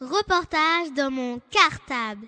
Reportage dans mon cartable.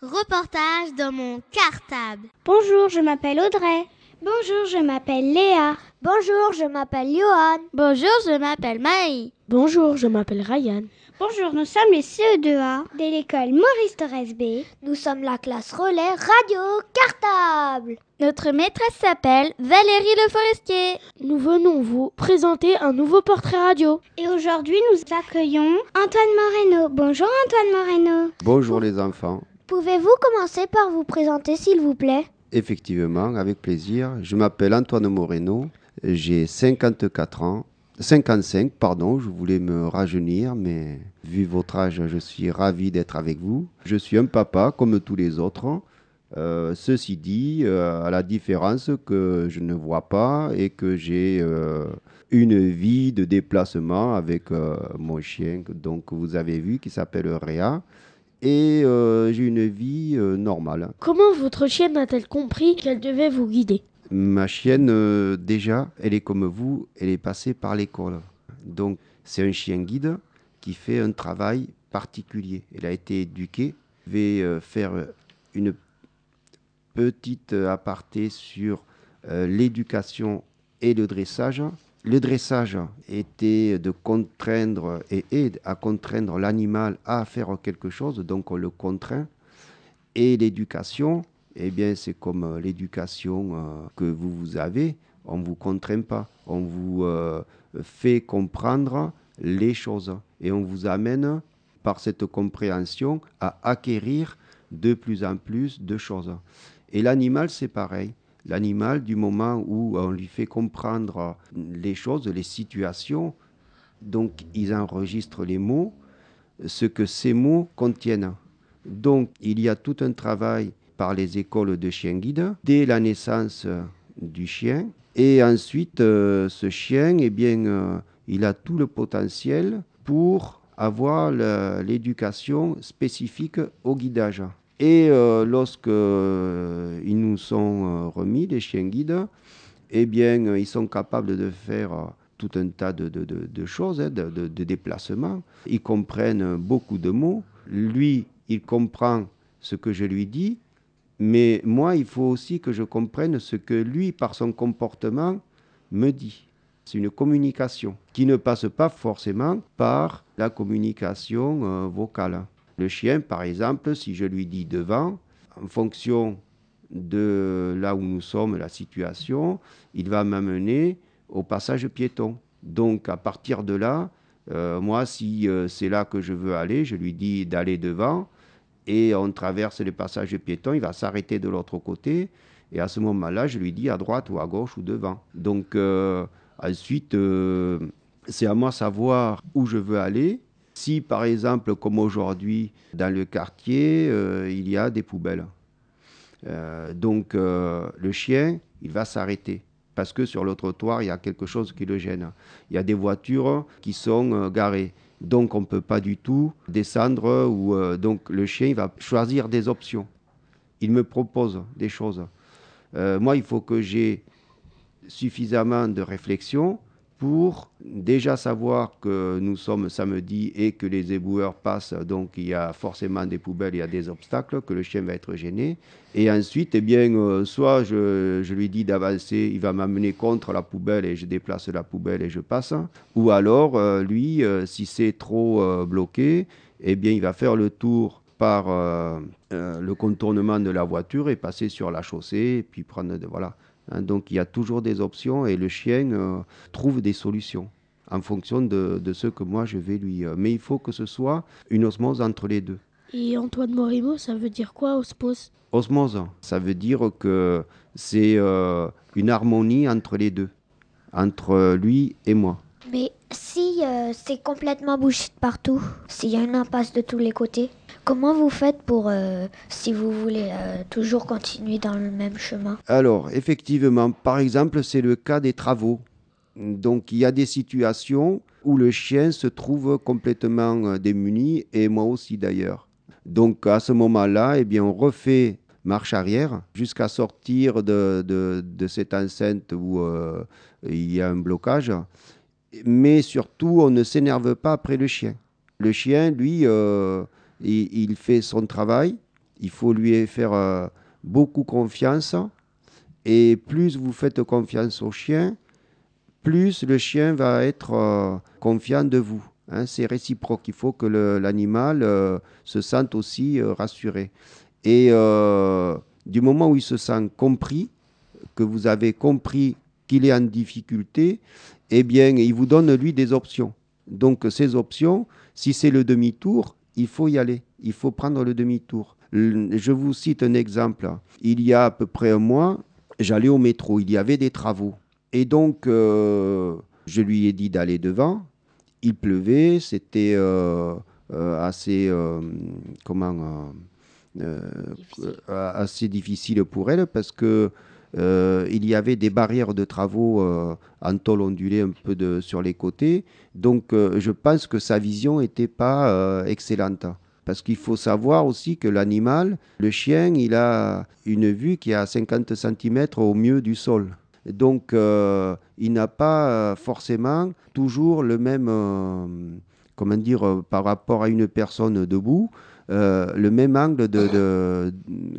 Reportage dans mon cartable. Bonjour, je m'appelle Audrey. Bonjour, je m'appelle Léa. Bonjour, je m'appelle Johan. Bonjour, je m'appelle Maï. Bonjour, je m'appelle Ryan. Bonjour, nous sommes les CE2A de l'école Maurice Thorez B. Nous sommes la classe relais radio cartable. Notre maîtresse s'appelle Valérie Le Forestier. Nous venons vous présenter un nouveau portrait radio. Et aujourd'hui, nous accueillons Antoine Moreno. Bonjour Antoine Moreno. Bonjour les enfants. Pouvez-vous commencer par vous présenter s'il vous plaît? Effectivement, avec plaisir. Je m'appelle Antoine Moreno. J'ai 54 ans. 55, pardon, je voulais me rajeunir, mais vu votre âge, je suis ravi d'être avec vous. Je suis un papa comme tous les autres. Euh, ceci dit, euh, à la différence que je ne vois pas et que j'ai euh, une vie de déplacement avec mon chien, donc vous avez vu, qui s'appelle Réa. Et j'ai une vie normale. Comment votre chienne a-t-elle compris qu'elle devait vous guider? Ma chienne, euh, déjà, elle est comme vous, elle est passée par l'école. Donc, c'est un chien guide qui fait un travail particulier. Elle a été éduquée. Je vais euh, faire une petite aparté sur euh, l'éducation et le dressage. Le dressage était de contraindre et aide à contraindre l'animal à faire quelque chose, donc on le contraint. Et l'éducation, eh bien, c'est comme euh, l'éducation euh, que vous, vous avez. On ne vous contraint pas. On vous euh, fait comprendre les choses. Et on vous amène, par cette compréhension, à acquérir de plus en plus de choses. Et l'animal, c'est pareil. L'animal, du moment où on lui fait comprendre les choses, les situations, donc ils enregistrent les mots, ce que ces mots contiennent. Donc, il y a tout un travail par les écoles de chiens guides dès la naissance du chien. Et ensuite, euh, ce chien, eh bien, euh, il a tout le potentiel pour avoir l'éducation spécifique au guidage. Et euh, lorsque ils nous sont remis, les chiens guides, eh bien, ils sont capables de faire tout un tas de, de- de- choses, hein, de déplacements. Ils comprennent beaucoup de mots. Lui, il comprend ce que je lui dis, mais moi, il faut aussi que je comprenne ce que lui, par son comportement, me dit. C'est une communication qui ne passe pas forcément par la communication euh, vocale. Le chien, par exemple, si je lui dis devant, en fonction de là où nous sommes, la situation, il va m'amener au passage piéton. Donc à partir de là, euh, moi, si euh, c'est là que je veux aller, je lui dis d'aller devant et on traverse le passage piéton, il va s'arrêter de l'autre côté et à ce moment-là, je lui dis à droite ou à gauche ou devant. Donc euh, ensuite, euh, c'est à moi de savoir où je veux aller. Si par exemple, comme aujourd'hui, dans le quartier, euh, il y a des poubelles. Donc le chien, il va s'arrêter parce que sur le trottoir, il y a quelque chose qui le gêne. Il y a des voitures qui sont garées. Donc on ne peut pas du tout descendre. Ou, euh, donc le chien, il va choisir des options. Il me propose des choses. Euh, moi, il faut que j'ai suffisamment de réflexion pour déjà savoir que nous sommes samedi et que les éboueurs passent, donc il y a forcément des poubelles, il y a des obstacles, que le chien va être gêné. Et ensuite, eh bien, euh, soit je, je lui dis d'avancer, il va m'amener contre la poubelle et je déplace la poubelle et je passe. Ou alors, euh, lui, euh, si c'est trop bloqué, eh bien, il va faire le tour par le contournement de la voiture et passer sur la chaussée et puis prendre de, voilà. Hein, donc il y a toujours des options et le chien euh, trouve des solutions en fonction de, de ce que moi je vais lui. euh, mais il faut que ce soit une osmose entre les deux. Et Antoine Morimo, ça veut dire quoi, osmose? Osmose, ça veut dire que c'est euh, une harmonie entre les deux, entre lui et moi. Mais si euh, c'est complètement bouché partout, s'il y a une impasse de tous les côtés, comment vous faites pour, euh, si vous voulez euh, toujours continuer dans le même chemin? Alors, effectivement, par exemple, c'est le cas des travaux. Donc, il y a des situations où le chien se trouve complètement démuni, et moi aussi d'ailleurs. Donc à ce moment-là, eh bien, on refait marche arrière jusqu'à sortir de, de, cette enceinte où il y a un blocage. Mais surtout, on ne s'énerve pas après le chien. Le chien, lui, euh, il, fait son travail. Il faut lui faire euh, beaucoup confiance. Et plus vous faites confiance au chien, plus le chien va être confiant de vous. Hein. c'est réciproque. Il faut que l'animal se sente aussi rassuré. Et euh, du moment où il se sent compris, que vous avez compris qu'il est en difficulté, eh bien, il vous donne, lui, des options. Donc, ces options, si c'est le demi-tour, il faut y aller. Il faut prendre le demi-tour. Je vous cite un exemple. Il y a à peu près un mois, j'allais au métro. Il y avait des travaux. Et donc, euh, je lui ai dit d'aller devant. Il pleuvait. C'était euh, assez. comment euh, euh, assez difficile pour elle parce que euh, il y avait des barrières de travaux en tôle ondulée un peu de, sur les côtés. Donc je pense que sa vision n'était pas excellente. Parce qu'il faut savoir aussi que l'animal, le chien, il a une vue qui est à 50 cm au mieux du sol. Donc il n'a pas forcément toujours le même, comment dire, par rapport à une personne debout, euh, le même angle de,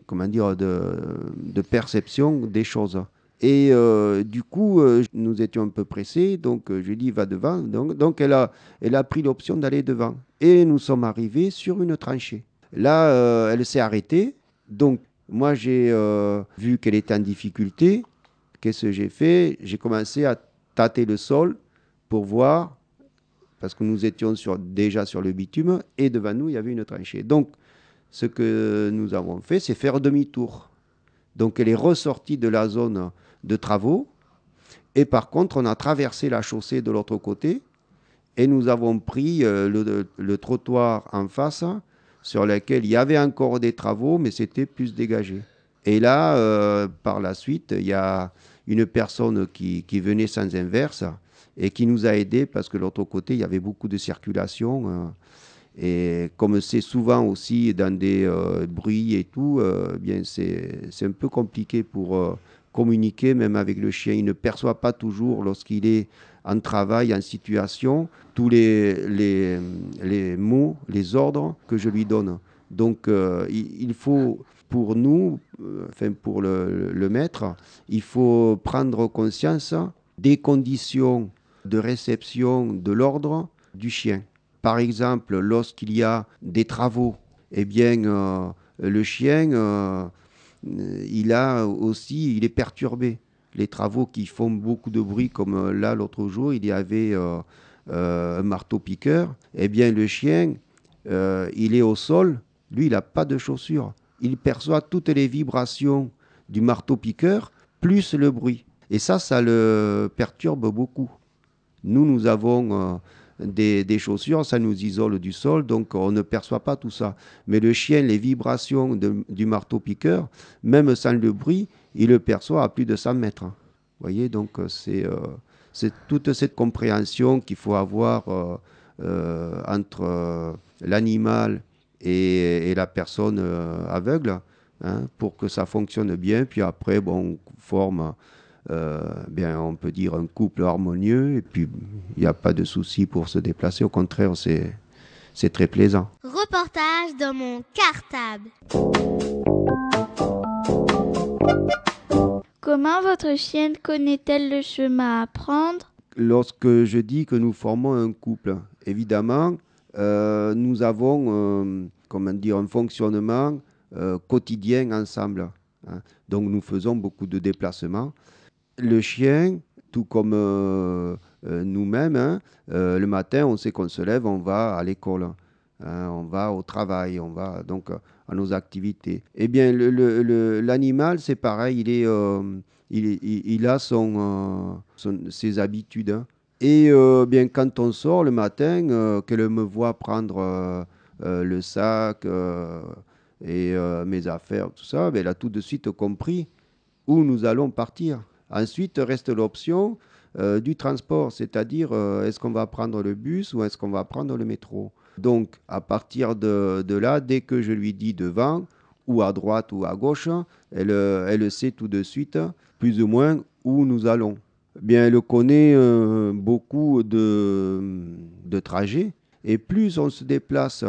comment dire, de, perception des choses. Et euh, du coup, euh, nous étions un peu pressés, donc je lui ai dit va devant. Donc, donc elle, a, elle a pris l'option d'aller devant. Et nous sommes arrivés sur une tranchée. Là, elle s'est arrêtée. Donc, moi, j'ai vu qu'elle était en difficulté. Qu'est-ce que j'ai fait? J'ai commencé à tâter le sol pour voir parce que nous étions déjà sur le bitume et devant nous, il y avait une tranchée. Donc, ce que nous avons fait, c'est faire demi-tour. Donc, elle est ressortie de la zone de travaux et par contre, on a traversé la chaussée de l'autre côté et nous avons pris euh, le, trottoir en face sur lequel il y avait encore des travaux, mais c'était plus dégagé. Et là, euh, par la suite, il y a une personne qui venait sans inverse et qui nous a aidés parce que de l'autre côté, il y avait beaucoup de circulation. Euh, et comme c'est souvent aussi dans des euh, bruits et tout, euh, bien c'est un peu compliqué pour communiquer même avec le chien. Il ne perçoit pas toujours lorsqu'il est en travail, en situation, tous les, les, les, mots, les ordres que je lui donne. Donc il, faut, pour nous, enfin pour le maître, il faut prendre conscience des conditions de réception de l'ordre du chien. Par exemple, lorsqu'il y a des travaux, eh bien, euh, le chien, euh, il a aussi, il est perturbé. Les travaux qui font beaucoup de bruit, comme euh, là l'autre jour, il y avait un marteau-piqueur. Eh bien, le chien, il est au sol. Lui, il n'a pas de chaussures. Il perçoit toutes les vibrations du marteau-piqueur plus le bruit. Et ça, ça le perturbe beaucoup. Nous, nous avons euh, des, chaussures, ça nous isole du sol, donc on ne perçoit pas tout ça. Mais le chien, les vibrations du marteau-piqueur, même sans le bruit, il le perçoit à plus de 100 mètres. Vous voyez, donc euh, euh, c'est toute cette compréhension qu'il faut avoir entre l'animal et, la personne aveugle hein, pour que ça fonctionne bien. Puis après, bon, on forme euh, bien, on peut dire un couple harmonieux et puis il n'y a pas de souci pour se déplacer. Au contraire, c'est, c'est très plaisant. Reportage dans mon cartable. Comment votre chienne connaît-elle le chemin à prendre? Lorsque je dis que nous formons un couple, évidemment, euh, nous avons euh, comment dire, un fonctionnement quotidien ensemble. Hein. Donc nous faisons beaucoup de déplacements le chien, tout comme euh, euh, nous-mêmes, hein, euh, le matin, on sait qu'on se lève, on va à l'école, hein, on va au travail, on va donc à nos activités. Eh bien, l'animal, c'est pareil, il, a ses habitudes. Hein. Et bien, quand on sort le matin, qu'elle me voit prendre le sac et mes affaires, tout ça, ben, elle a tout de suite compris où nous allons partir. Ensuite reste l'option euh, du transport, c'est-à-dire euh, est-ce qu'on va prendre le bus ou est-ce qu'on va prendre le métro? Donc à partir de, là, dès que je lui dis devant, ou à droite ou à gauche, elle, elle sait tout de suite plus ou moins où nous allons. Bien, elle connaît euh, beaucoup de trajets et plus on se déplace,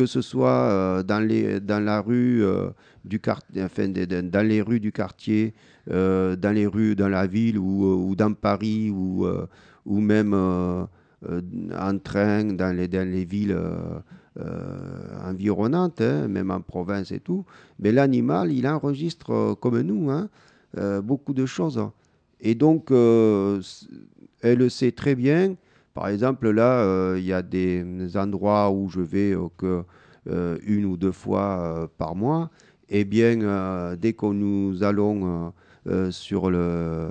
que ce soit euh, dans, les, dans la rue euh, du quartier, enfin, dans les rues du quartier, euh, dans les rues dans la ville ou, ou dans Paris ou, ou même en train dans les, dans les villes environnantes, hein, même en province et tout. Mais l'animal, il enregistre comme nous hein, beaucoup de choses. Et donc, elle sait très bien par exemple, là, euh, il y a des endroits où je vais euh, que euh, une ou deux fois par mois. Eh bien, dès que nous allons sur, le,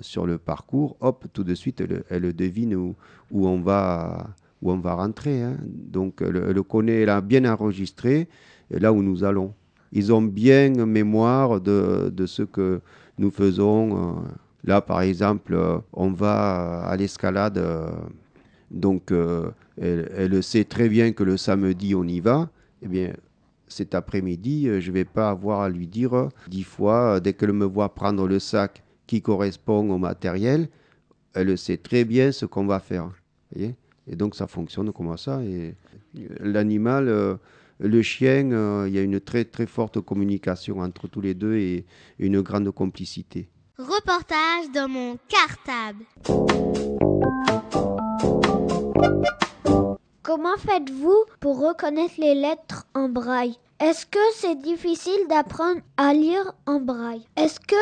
sur le parcours, hop, tout de suite, elle, elle devine où, où, on va, où on va rentrer. Hein. Donc, elle, elle, connaît, elle a bien enregistré là où nous allons. Ils ont bien mémoire de, de ce que nous faisons. Là, par exemple, on va à l'escalade donc, euh, elle, elle, sait très bien que le samedi, on y va. Eh bien, cet après-midi, euh, je ne vais pas avoir à lui dire dix fois, euh, dès qu'elle me voit prendre le sac qui correspond au matériel, elle sait très bien ce qu'on va faire. Et donc, ça fonctionne comme ça. Et l'animal, euh, le chien, euh, il y a une très très forte communication entre tous les deux et une grande complicité. Reportage dans mon cartable. Comment faites-vous pour reconnaître les lettres en braille? Est-ce que c'est difficile d'apprendre à lire en braille? Est-ce que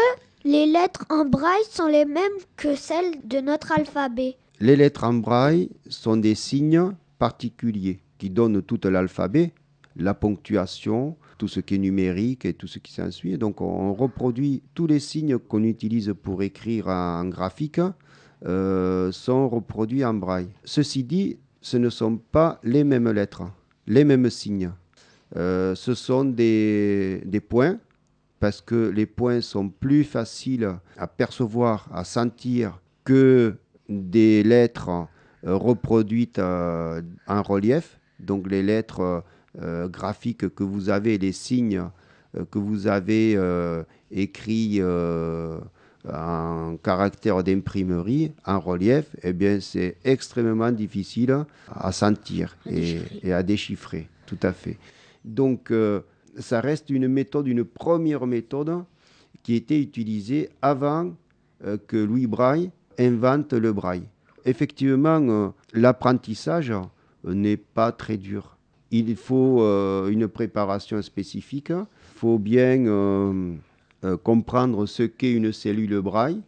les lettres en braille sont les mêmes que celles de notre alphabet? Les lettres en braille sont des signes particuliers qui donnent tout l'alphabet, la ponctuation, tout ce qui est numérique et tout ce qui s'ensuit. Donc on reproduit tous les signes qu'on utilise pour écrire en graphique euh, sont reproduits en braille. Ceci dit, ce ne sont pas les mêmes lettres, les mêmes signes. Euh, ce sont des, des, points, parce que les points sont plus faciles à percevoir, à sentir que des lettres euh, reproduites en relief. Donc les lettres graphiques que vous avez, les signes euh, que vous avez euh, écrits en caractère d'imprimerie, en relief, eh bien, c'est extrêmement difficile à sentir et, et, à déchiffrer. Tout à fait. Donc, euh, ça reste une méthode, une première méthode qui était utilisée avant euh, que Louis Braille invente le braille. Effectivement, euh, l'apprentissage n'est pas très dur. Il faut euh, une préparation spécifique. Il faut bien euh, euh, comprendre ce qu'est une cellule braille.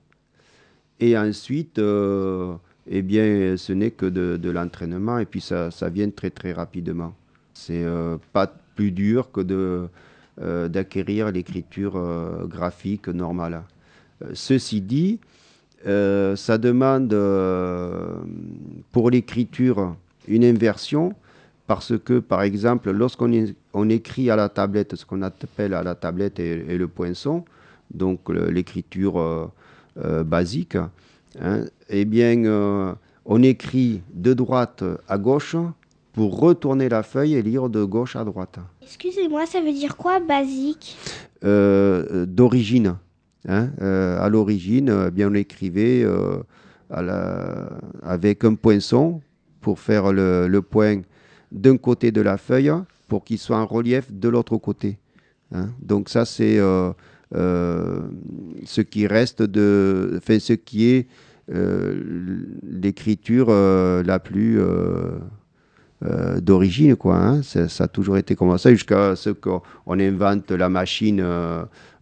Et ensuite, eh bien, ce n'est que de, l'entraînement et puis ça, vient très très rapidement. C'est pas plus dur que d'acquérir l'écriture graphique normale. ceci dit, ça demande pour l'écriture une inversion parce que, par exemple, lorsqu'on on écrit à la tablette ce qu'on appelle à la tablette et, le poinçon, donc l'écriture euh, euh, basique, hein, eh bien, euh, on écrit de droite à gauche pour retourner la feuille et lire de gauche à droite. Excusez-moi, ça veut dire quoi, basique? D'origine. Hein, à l'origine, eh bien, on écrivait la, avec un poinçon pour faire le, le point d'un côté de la feuille pour qu'il soit en relief de l'autre côté. Hein. Donc ça, c'est euh, euh, ce qui reste de, enfin ce qui est euh, l'écriture la plus d'origine, quoi. Hein. Ça, a toujours été comme ça jusqu'à ce qu'on invente la machine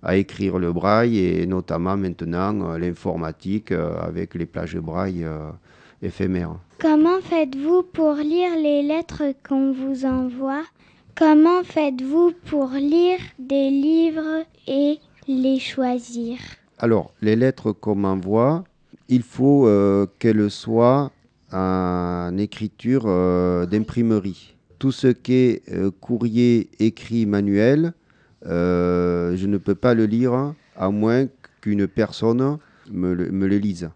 à écrire le braille et notamment maintenant l'informatique avec les plages braille éphémères. Comment faites-vous pour lire les lettres qu'on vous envoie? Comment faites-vous pour lire des livres et les choisir? Alors, les lettres qu'on m'envoie, il faut euh, qu'elles soient en écriture euh, d'imprimerie. Tout ce qui est euh, courrier écrit manuel, je ne peux pas le lire à moins qu'une personne me le, me le lise.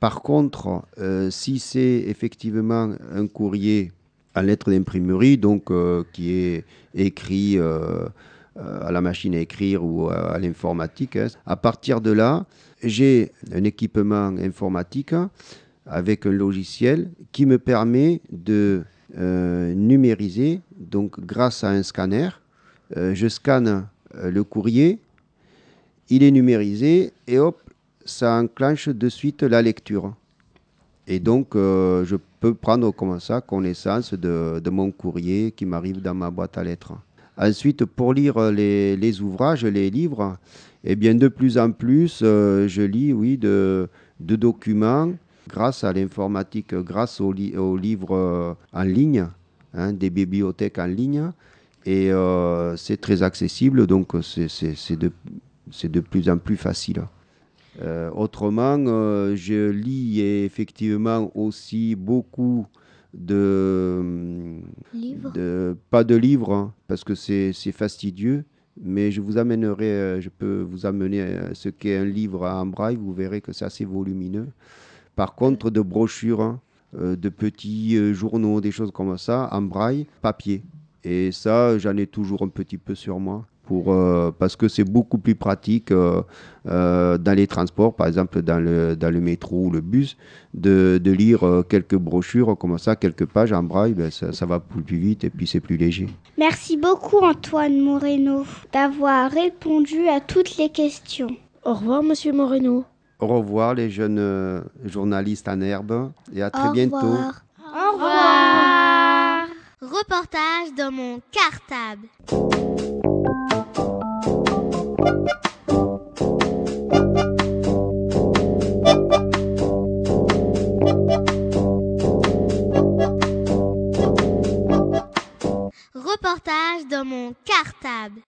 Par contre, euh, si c'est effectivement un courrier en lettres d'imprimerie, donc euh, qui est écrit euh, à la machine à écrire ou à, l'informatique, hein, à partir de là, j'ai un équipement informatique avec un logiciel qui me permet de numériser, donc grâce à un scanner, je scanne le courrier, il est numérisé et hop, ça enclenche de suite la lecture. Et donc, euh, je peux prendre comme ça connaissance de, mon courrier qui m'arrive dans ma boîte à lettres. Ensuite, pour lire les, ouvrages, les livres, eh bien, de plus en plus, euh, je lis, oui, de, documents grâce à l'informatique, grâce aux, livres euh, en ligne, hein, des bibliothèques en ligne. Et c'est très accessible, donc c'est de, de plus en plus facile. Euh, autrement, euh, je lis effectivement aussi beaucoup de, de pas de livres hein, parce que c'est fastidieux, mais je vous amènerai, euh, je peux vous amener ce qu'est un livre en braille. Vous verrez que c'est assez volumineux. Par contre, de brochures, hein, de petits journaux, des choses comme ça, en braille, papier. Et ça, j'en ai toujours un petit peu sur moi. Euh, parce que c'est beaucoup plus pratique euh, euh, dans les transports, par exemple dans le, dans le métro ou le bus, de, lire quelques brochures comme ça, quelques pages en braille, ben, ça, va plus vite et puis c'est plus léger. Merci beaucoup Antoine Moreno d'avoir répondu à toutes les questions. Au revoir Monsieur Moreno. Au revoir les jeunes journalistes en herbe et à très bientôt. Au revoir. Reportage dans mon cartable. dans mon cartable.